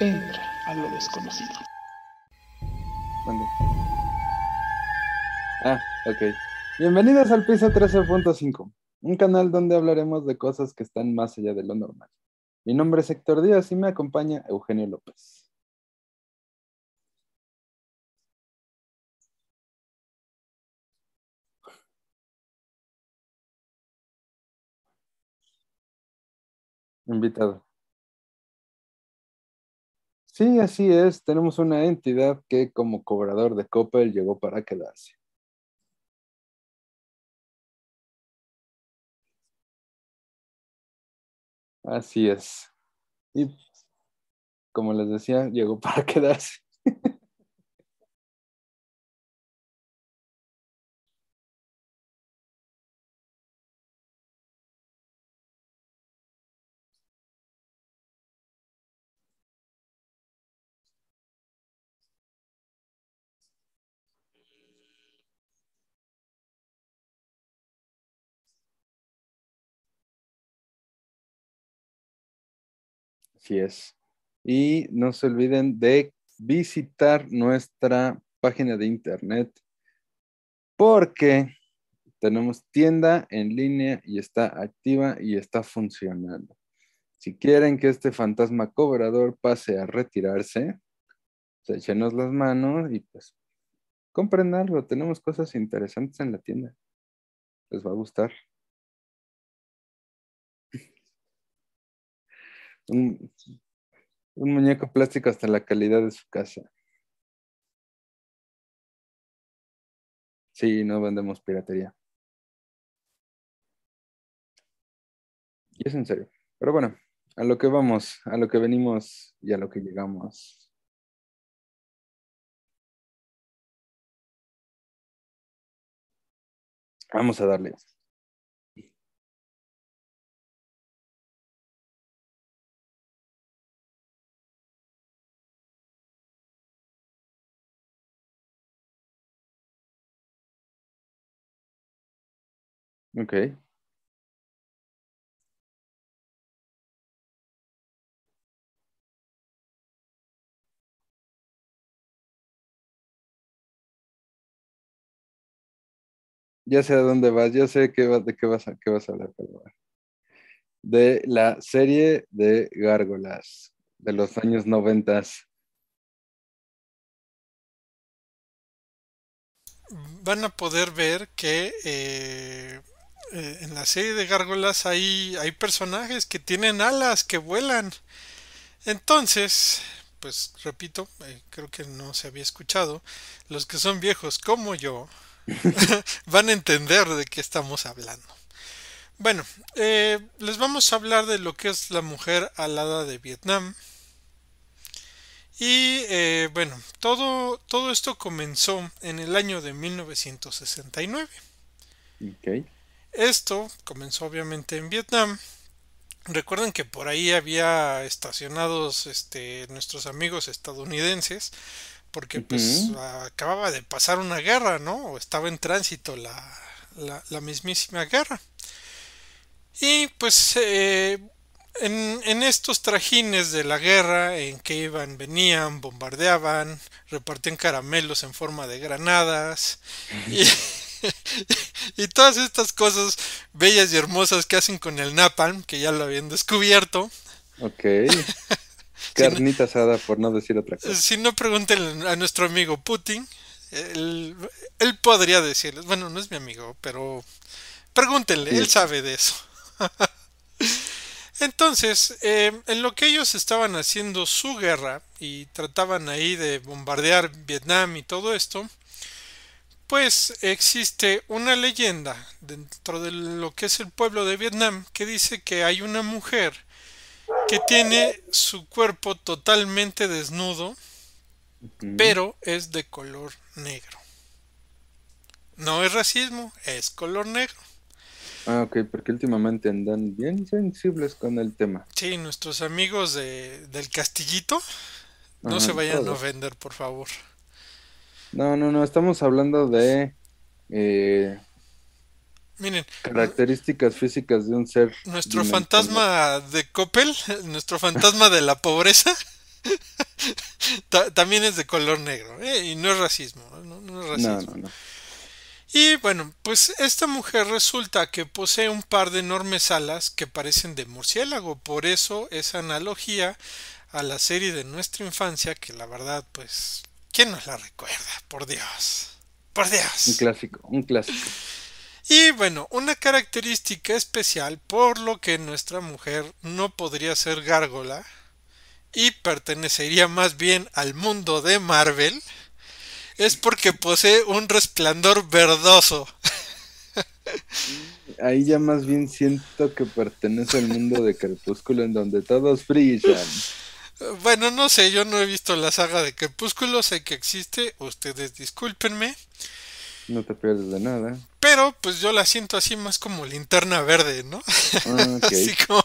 Entra a lo desconocido. Mande. Ah, ok. Bienvenidos al piso 13.5, un canal donde hablaremos de cosas que están más allá de lo normal. Mi nombre es Héctor Díaz y me acompaña Eugenio López. Invitado. Sí, así es. Tenemos una entidad que como cobrador de Coppel llegó para quedarse. Así es. Y como les decía, llegó para quedarse. Es. Y no se olviden de visitar nuestra página de internet porque tenemos tienda en línea y está activa y está funcionando. Si quieren que este fantasma cobrador pase a retirarse, pues échenos las manos y pues compren algo. Tenemos cosas interesantes en la tienda. Les va a gustar. Un, muñeco plástico hasta la calidad de su casa. Sí, no vendemos piratería. Y es en serio. Pero bueno, a lo que vamos, a lo que venimos y a lo que llegamos. Vamos a darle. Ok. Ya sé a dónde vas, ya sé qué va- de qué vas a, qué vas a hablar, pero bueno. De la serie de Gárgolas de los años noventas. van a poder ver que eh, eh, en la serie de gárgolas hay, hay personajes que tienen alas, que vuelan. Entonces, pues repito, eh, creo que no se había escuchado, los que son viejos como yo van a entender de qué estamos hablando. Bueno, eh, les vamos a hablar de lo que es la mujer alada de Vietnam. Y eh, bueno, todo, todo esto comenzó en el año de 1969. Ok. Esto comenzó obviamente en Vietnam. Recuerden que por ahí había estacionados este, nuestros amigos estadounidenses, porque pues acababa de pasar una guerra, ¿no? O estaba en tránsito la, la, la mismísima guerra. Y pues eh, en, en estos trajines de la guerra, en que iban, venían, bombardeaban, repartían caramelos en forma de granadas y, y todas estas cosas bellas y hermosas que hacen con el napalm, que ya lo habían descubierto. Ok. Carnita asada, por no decir otra cosa. Si no, pregúntenle a nuestro amigo Putin. Él, él podría decirles, bueno, no es mi amigo, pero pregúntenle, Sí. él sabe de eso. Entonces, eh, en lo que ellos estaban haciendo su guerra y trataban ahí de bombardear Vietnam y todo esto, pues existe una leyenda dentro de lo que es el pueblo de Vietnam que dice que hay una mujer que tiene su cuerpo totalmente desnudo, pero es de color negro. No es racismo, es color negro. Ah, ok, porque últimamente andan bien sensibles con el tema. Sí, nuestros amigos de, del castillito, no Ajá, se vayan a ofender, por favor. No, no, no, estamos hablando de eh, Miren, características físicas de un ser nuestro dimensional. fantasma de Coppel, nuestro fantasma de la pobreza, Ta- También es de color negro, ¿eh? Y no es racismo, no, no es No, racismo. no, no. Y bueno, pues esta mujer resulta que posee un par de enormes alas que parecen de murciélago, por eso esa analogía a la serie de nuestra infancia, que la verdad, pues, ¿quién nos la recuerda? Por Dios, por Un Dios. clásico, un clásico. Y bueno, una característica especial por lo que nuestra mujer no podría ser gárgola y pertenecería más bien al mundo de Marvel, es porque posee un resplandor verdoso. Ahí ya más bien siento que pertenece al mundo de Crepúsculo en donde todos brillan. Bueno, no sé, yo no he visto la saga de Crepúsculo, sé que existe, ustedes discúlpenme, No te pierdes de nada. pero pues yo la siento así más como linterna verde, ¿no? Ah. Así como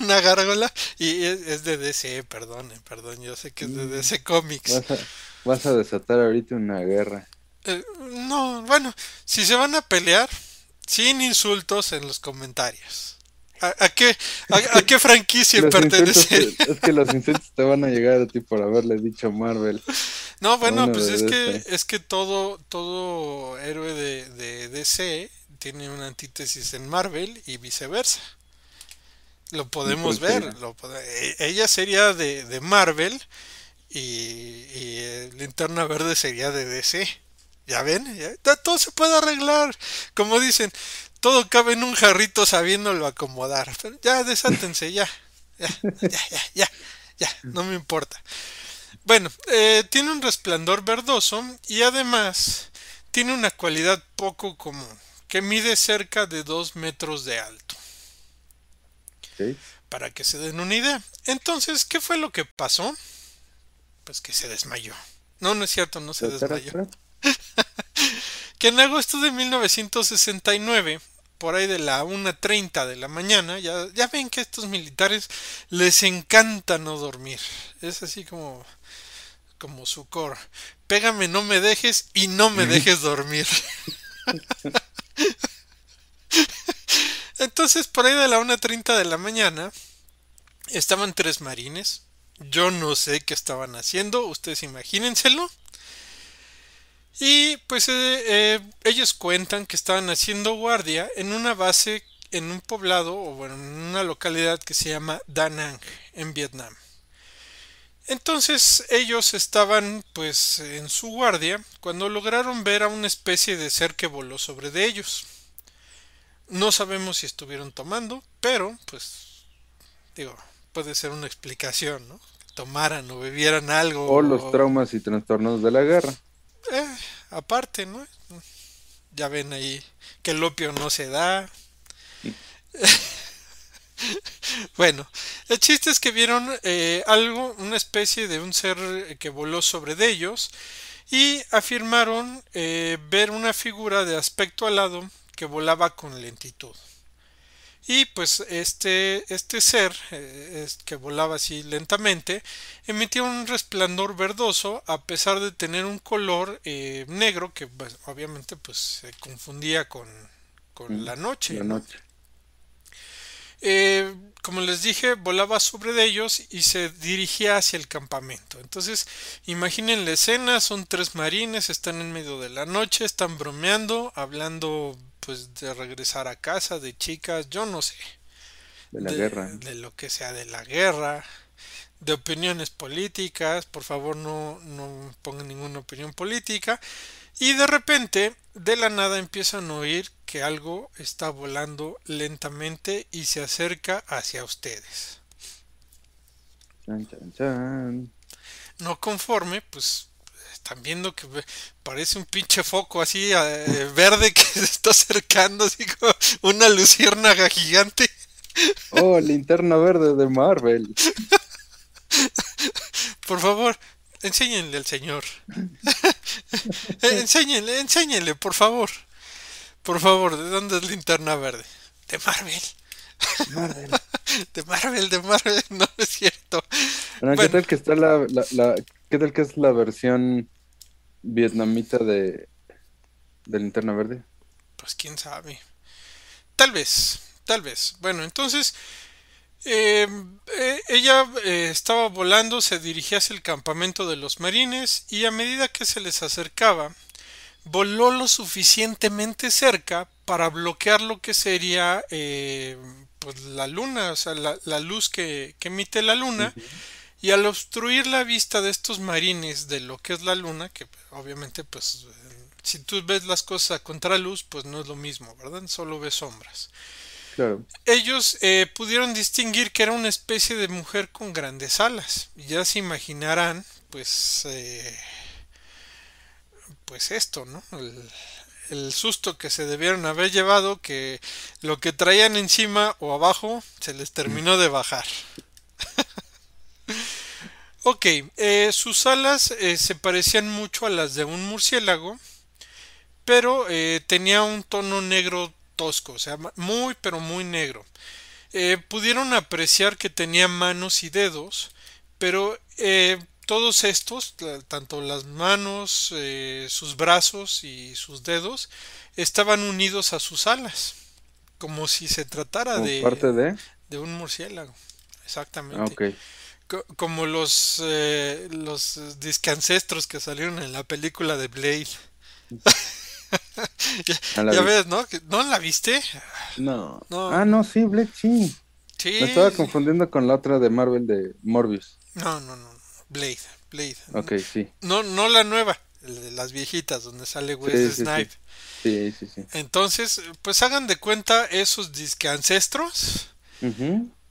una gárgola y es, es de DC, perdón, perdón, yo sé que es de DC Comics. Vas a, vas a desatar ahorita una guerra. Eh, no, bueno, si se van a pelear, sin insultos en los comentarios. ¿A, a qué, a, a qué franquicia pertenece? es que los insultos te van a llegar a ti por haberle dicho Marvel. No, bueno, pues es que, es que todo, todo héroe de, de DC tiene una antítesis en Marvel y viceversa. Lo podemos qué? ver. Lo e- ella sería de, de Marvel y, y eh, Linterna Verde sería de DC. ¿Ya ven? Ya- todo se puede arreglar. Como dicen, todo cabe en un jarrito sabiéndolo acomodar. Pero ya, desátense, ya. Ya, ya, ya, ya, ya, no me importa. Bueno, eh, tiene un resplandor verdoso y además tiene una cualidad poco común, que mide cerca de 2 metros de alto, ¿ok? para que se den una idea. Entonces, ¿qué fue lo que pasó? Pues que se desmayó. No, no es cierto, no se desmayó. Que en agosto de 1969, por ahí de la 1.30 de la mañana, ya, ya ven que a estos militares les encanta no dormir. Es así como, como su core. Pégame, no me dejes y no me dejes dormir. Entonces, por ahí de la 1.30 de la mañana, estaban tres marines. Yo no sé qué estaban haciendo, ustedes imagínenselo. Y pues eh, eh, ellos cuentan que estaban haciendo guardia en una base, en un poblado, o bueno, en una localidad que se llama Da Nang, en Vietnam. Entonces ellos estaban pues en su guardia cuando lograron ver a una especie de ser que voló sobre de ellos. No sabemos si estuvieron tomando, pero pues digo, puede ser una explicación, ¿no? Que tomaran o bebieran algo. O los traumas y trastornos de la guerra. Aparte, ¿no? Ya ven ahí que el opio no se da. bueno, el chiste es que vieron eh, algo, una especie de un ser que voló sobre de ellos y afirmaron eh, ver una figura de aspecto alado que volaba con lentitud. Y pues este, este ser eh, es- que volaba así lentamente emitía un resplandor verdoso a pesar de tener un color eh, negro que pues, obviamente pues se confundía con, con la noche. La ¿no? Eh, como les dije, volaba sobre de ellos y se dirigía hacia el campamento. Entonces, imaginen la escena, son tres marines, están en medio de la noche, están bromeando, hablando pues de regresar a casa, de chicas, yo no sé, De la de, guerra. de lo que sea, de la guerra, de opiniones políticas, por favor no, no pongan ninguna opinión política. Y de repente, de la nada empiezan a oír que algo está volando lentamente y se acerca hacia ustedes. Chan, chan, chan. No conforme, pues están viendo que parece un pinche foco así eh, verde que se está acercando, así como una luciérnaga gigante. Oh, linterna verde de Marvel. Por favor, enséñenle al señor. Eh, enséñenle, enséñenle, por favor. Por favor, ¿de dónde es linterna verde? De Marvel. Marvel. De Marvel, de Marvel, no es cierto. Bueno, ¿Qué Bueno. tal que está la, la, la- qué tal que es la versión vietnamita de, de linterna verde? Pues quién sabe. Tal vez, tal vez. Bueno, entonces Eh, eh, ella eh, estaba volando, se dirigía hacia el campamento de los marines y a medida que se les acercaba, voló lo suficientemente cerca para bloquear lo que sería eh, pues la luna, o sea, la, la luz que, que, emite la luna. Y al obstruir la vista de estos marines de lo que es la luna, que obviamente pues si tú ves las cosas a contraluz, pues no es lo mismo, ¿verdad? Solo ves sombras. Claro. Ellos eh, pudieron distinguir que era una especie de mujer con grandes alas. Ya se imaginarán, pues, eh, pues esto, ¿no? El, el susto que se debieron haber llevado, que lo que traían encima o abajo se les terminó de bajar. ok, eh, sus alas eh, se parecían mucho a las de un murciélago, pero eh, tenía un tono negro tosco, o sea, muy pero muy negro. Eh, pudieron apreciar que tenía manos y dedos, pero eh, todos estos, tanto las manos, eh, sus brazos y sus dedos, estaban unidos a sus alas, como si se tratara de, parte de. de un murciélago. Ah, Exactamente. Co- como los, eh, los discancestros que salieron en la película de Blade. ya ves, ¿no? ¿No la viste? No. No. Ah, no, sí, Blade, sí. Sí. Me estaba confundiendo con la otra de Marvel de Morbius. No, no, no. Blade, Blade. Ok, sí. No, no la nueva, las viejitas, donde sale Wesley sí, sí. Sí, sí, sí. Entonces, pues hagan de cuenta esos disque ancestros,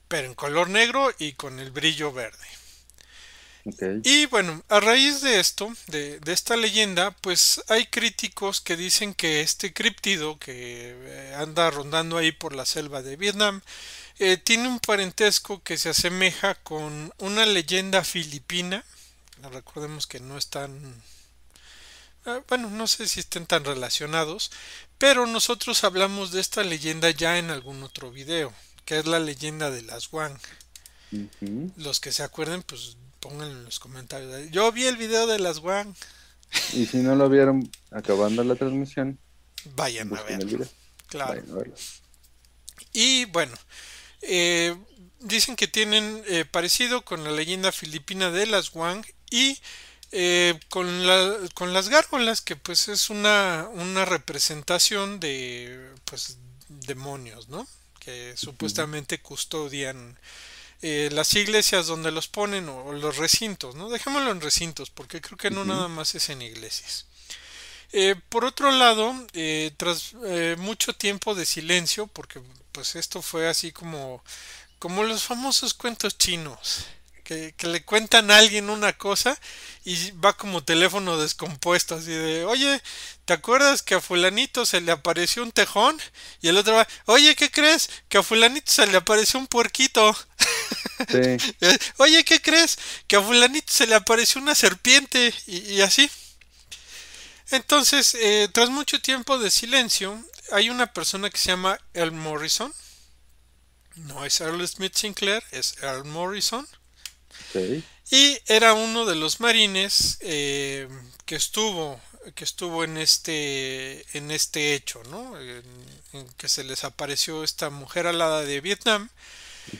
pero en color negro y con el brillo verde. Y bueno, a raíz de esto, de, de esta leyenda, pues hay críticos que dicen que este criptido que eh, anda rondando ahí por la selva de Vietnam eh, tiene un parentesco que se asemeja con una leyenda filipina. Recordemos que no están, eh, bueno, no sé si estén tan relacionados, pero nosotros hablamos de esta leyenda ya en algún otro video, que es la leyenda de las Wang. Los que se acuerden, pues pónganlo en los comentarios. Yo vi el video de las Wang. Y si no lo vieron acabando la transmisión, Vayan a verlo. Claro. Vayan a verlo. Y bueno, eh, dicen que tienen eh, parecido con la leyenda filipina de las Wang y eh, con, la, con las gárgolas, que pues es una, una representación de pues demonios, ¿no? Que supuestamente custodian eh, las iglesias donde los ponen o, o los recintos, ¿no? Dejémoslo en recintos, porque creo que no nada más es en iglesias. Eh, por otro lado, eh, tras mucho tiempo de silencio, porque pues esto fue así como, como los famosos cuentos chinos, que, que le cuentan a alguien una cosa y va como teléfono descompuesto, así de, oye, ¿te acuerdas que a fulanito se le apareció un tejón? Y el otro va, oye, ¿qué crees? Que a fulanito se le apareció un puerquito. Sí. Eh, Oye, ¿qué crees? Que a fulanito se le apareció una serpiente y, y así. Entonces, eh, tras mucho tiempo de silencio, hay una persona que se llama Earl Morrison. No es Earl Smith Sinclair, es Earl Morrison. Y era uno de los marines eh, que estuvo que estuvo en este en este hecho, ¿no? En, en que se les apareció esta mujer alada de Vietnam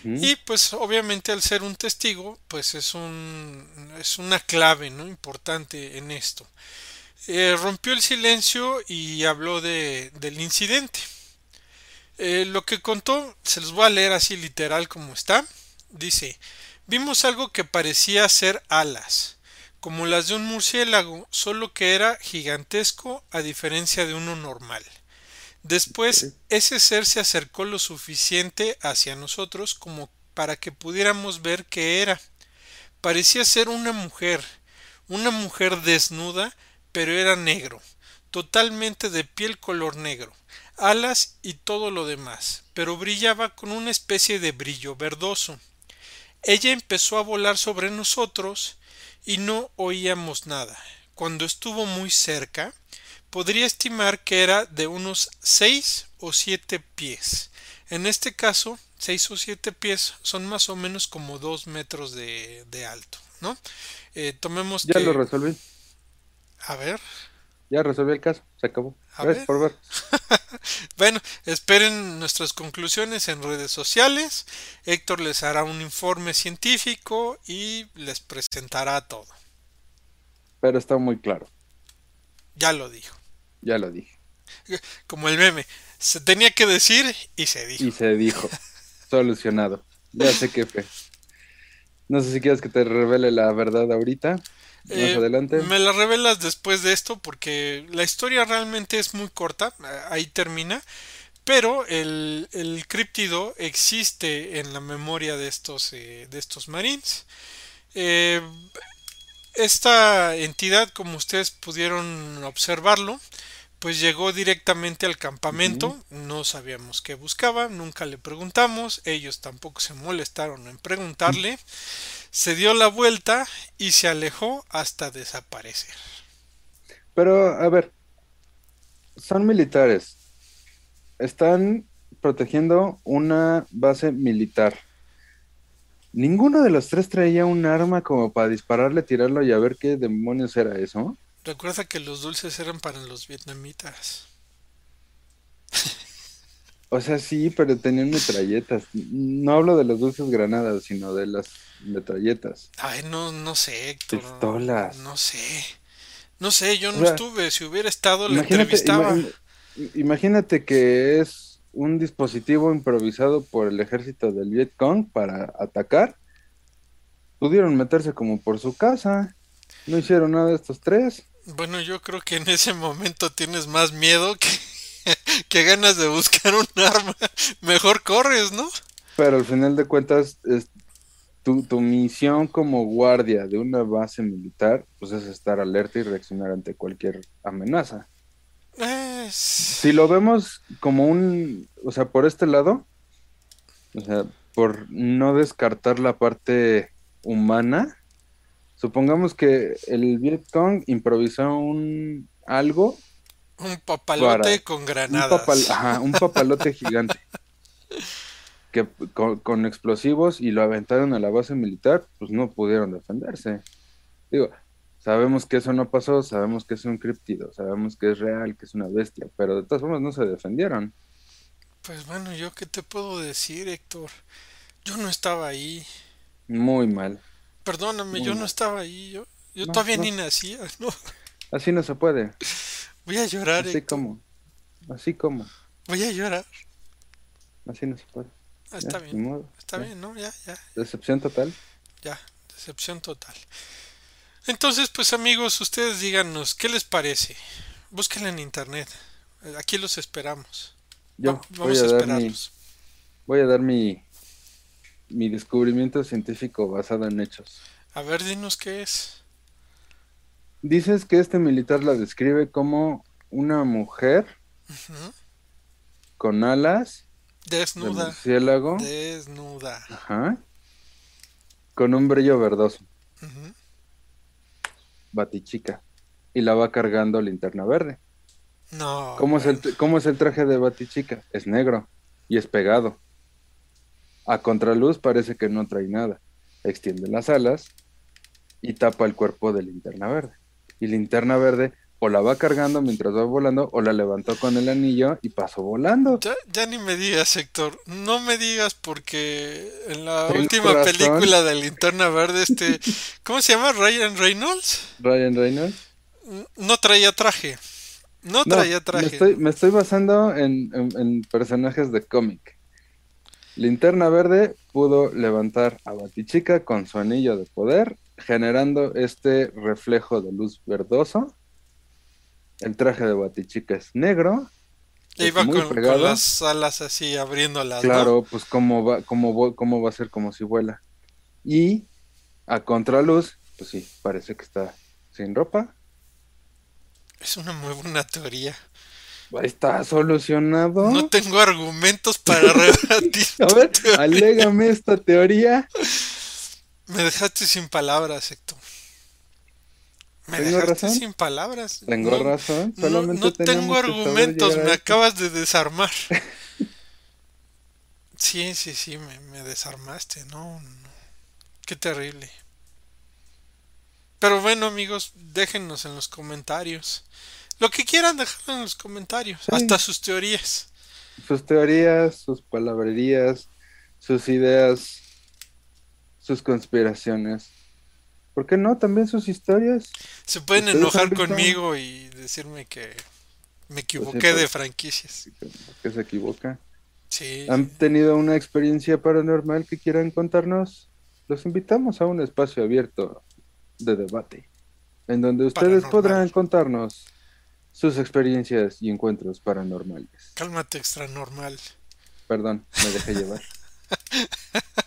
y pues obviamente al ser un testigo, pues es un es una clave, ¿no? Importante en esto. Eh, rompió el silencio y habló de, del incidente. Eh, lo que contó, se los voy a leer así literal como está. Dice, vimos algo que parecía ser alas, como las de un murciélago, solo que era gigantesco a diferencia de uno normal. Después, ese ser se acercó lo suficiente hacia nosotros como para que pudiéramos ver qué era. Parecía ser una mujer, una mujer desnuda, pero era negro, totalmente de piel color negro, alas y todo lo demás, pero brillaba con una especie de brillo verdoso. Ella empezó a volar sobre nosotros y no oíamos nada. Cuando estuvo muy cerca, podría estimar que era de unos seis o siete pies. En este caso, seis o siete pies son más o menos como dos metros de, de alto, ¿no? Eh, tomemos Ya que... lo resolví. A ver, Ya resolví el caso, se acabó. A Gracias ver. por ver. Bueno, esperen nuestras conclusiones en redes sociales. Héctor les hará un informe científico y les presentará todo. Pero está muy claro, Ya lo dijo. ya lo dije. Como el meme. Se tenía que decir y se dijo. Y se dijo, solucionado. Ya sé qué fue. No sé si quieres que te revele la verdad ahorita, más Eh, adelante. Me la revelas después de esto porque la historia realmente es muy corta, ahí termina, pero el, el críptido existe en la memoria de estos, eh, de estos marines. Eh, esta entidad, como ustedes pudieron observarlo, pues llegó directamente al campamento, no sabíamos qué buscaba, nunca le preguntamos, ellos tampoco se molestaron en preguntarle, se dio la vuelta y se alejó hasta desaparecer. Pero, a ver, son militares. Están protegiendo una base militar. Ninguno de los tres traía un arma como para dispararle, tirarlo y a ver qué demonios era eso. Recuerda que los dulces eran para los vietnamitas. O sea, sí, pero tenían metralletas. No hablo de las dulces granadas, sino de las metralletas. Ay, no, no sé, Héctor. Pistolas. No sé. No sé, yo O no sea, estuve. Si hubiera estado, le entrevistaba. ima- imagínate que es un dispositivo improvisado por el ejército del Vietcong para atacar. Pudieron meterse como por su casa. No hicieron nada de estos tres. Bueno, yo creo que en ese momento tienes más miedo que, que ganas de buscar un arma. Mejor corres, ¿no? Pero al final de cuentas, es tu, tu misión como guardia de una base militar, pues es estar alerta y reaccionar ante cualquier amenaza. Es- Si lo vemos como un, o sea, por este lado, o sea, por no descartar la parte humana, supongamos que el Vietcong improvisó un algo, Un papalote Para- con un, granadas. papal- ajá, un papalote gigante, que con, con explosivos y lo aventaron a la base militar, pues no pudieron defenderse. Digo, sabemos que eso no pasó, sabemos que es un criptido, sabemos que es real, que es una bestia, pero de todas formas no se defendieron. Pues bueno, yo qué te puedo decir, Héctor. Yo no estaba ahí. Muy mal. Perdóname, Muy yo no estaba ahí. Yo, yo No, todavía no. ni nacía. No, Así no se puede. voy a llorar, Así Héctor. como. Así como. Voy a llorar. Así no se puede. Ah, está Ya, bien, está Ya. bien, ¿no? Ya, ya, Decepción total. ya. Decepción total. Entonces, pues amigos, ustedes díganos, ¿qué les parece? Búsquenla en internet. Aquí los esperamos. Yo Va- voy vamos a a mi, esperarlos. voy a dar mi, mi descubrimiento científico basado en hechos. A ver, dinos qué es. Dices que este militar la describe como una mujer con alas de Desnuda. murciélago, Desnuda. ajá, con un brillo verdoso, batichica, y la va cargando linterna verde. No. ¿Cómo es, el. ¿Cómo es el traje de Batichica? Es negro y es pegado. A contraluz parece que no trae nada. Extiende las alas y tapa el cuerpo de linterna verde. Y linterna verde o la va cargando mientras va volando o la levantó con el anillo y pasó volando. Ya, ya ni me digas, Héctor. No me digas porque en la última película de Linterna Verde, este, ¿cómo se llama? Ryan Reynolds. Ryan Reynolds. No traía traje. No No, traía me traje. estoy, me estoy basando en, en- en personajes de cómic. Linterna Verde pudo levantar a Batichica con su anillo de poder, generando este reflejo de luz verdoso. El traje de Batichica es negro. Ya es iba muy con, las alas así abriéndolas, ¿no? Claro, pues cómo va, cómo, cómo va a ser como si vuela. Y a contraluz, pues sí, parece que está sin ropa. Es una muy buena teoría. Está solucionado. No tengo argumentos para rebatir. A ver, teoría. alégame esta teoría. Me dejaste sin palabras, Héctor. Me ¿Tengo dejaste razón? sin palabras. Tengo No- razón. No, Solamente no teníamos tengo argumentos, me acabas de desarmar. Sí, sí, sí, me, me desarmaste, no, no. Qué terrible. Pero bueno, amigos, déjennos en los comentarios. Lo que quieran dejarlo en los comentarios. Sí. Hasta sus teorías. Sus teorías, sus palabrerías, sus ideas, sus conspiraciones. ¿Por qué no? También sus historias. Se pueden ¿Ustedes han enojar conmigo y decirme que me equivoqué pues. de franquicias. Que se equivoca. Sí. ¿Han tenido una experiencia paranormal que quieran contarnos? Los invitamos a un espacio abierto de debate, en donde ustedes Paranormal. podrán contarnos sus experiencias y encuentros paranormales. Cálmate, extra normal. Perdón, me dejé llevar.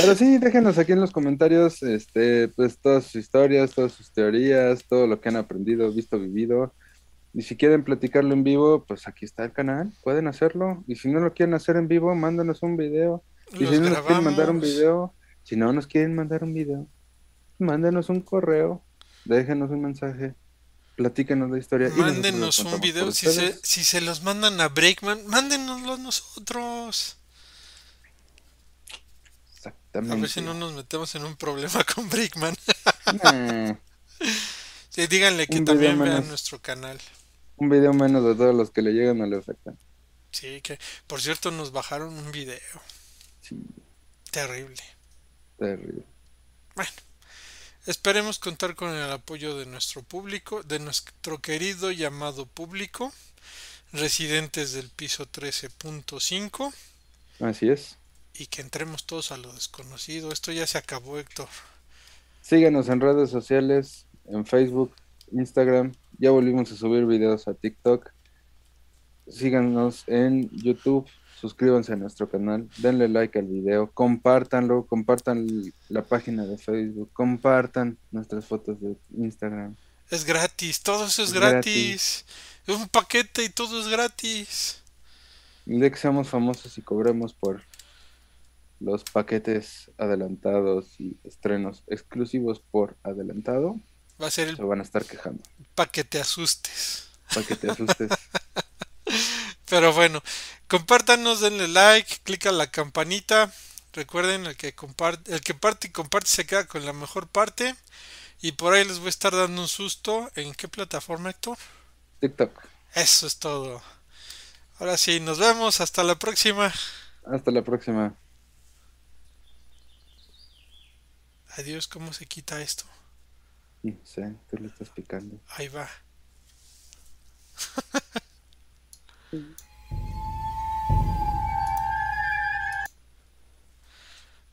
Pero sí, déjenos aquí en los comentarios, este, pues todas sus historias, todas sus teorías, todo lo que han aprendido, visto, vivido. Y si quieren platicarlo en vivo, pues aquí está el canal, pueden hacerlo. Y si no lo quieren hacer en vivo, mándanos un video. Y Los si no nos quieren mandar un video, si no nos quieren mandar un video, mándenos un correo, déjenos un mensaje, platíquenos la historia. Mándenos un video. Si se, si se los mandan a Breakman, mándenoslo a nosotros. A ver si no nos metemos en un problema con Breakman. Nah, Sí, díganle que Un también vean menos. nuestro canal. un video menos de todos los que le llegan al efecto. Sí, que por cierto nos bajaron un video. Sí, Terrible. terrible. Bueno, esperemos contar con el apoyo de nuestro público, de nuestro querido y amado público, residentes del piso 13.5, Así es. Y que entremos todos a lo desconocido. Esto ya se acabó, Héctor. Síganos en redes sociales, en Facebook, Instagram. Ya volvimos a subir videos a TikTok. Síganos en YouTube. Suscríbanse a nuestro canal. Denle like al video. Compártanlo. Compartan la página de Facebook. Compartan nuestras fotos de Instagram. Es gratis, todo eso es Es gratis. Es un paquete y todo es gratis. El día que seamos famosos y cobremos por los paquetes adelantados y estrenos exclusivos por adelantado, Va a ser se el van a estar quejando. paquete asustes. Para que te asustes. Pero bueno, compártanos, denle like, clica la campanita. Recuerden, el que comparte, el que parte y comparte se queda con la mejor parte. Y por ahí les voy a estar dando un susto. ¿En qué plataforma, Héctor? TikTok. Eso es todo. Ahora sí, nos vemos. Hasta la próxima. Hasta la próxima. Adiós, ¿cómo se quita esto? No sé, tú le estás picando. Ahí va.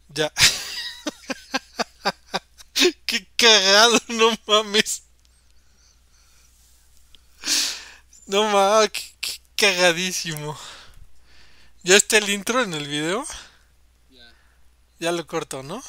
ya. Qué cagado, no mames. No mames, qué, qué cagadísimo. ¿Ya está el intro en el video? Ya lo corto, ¿no?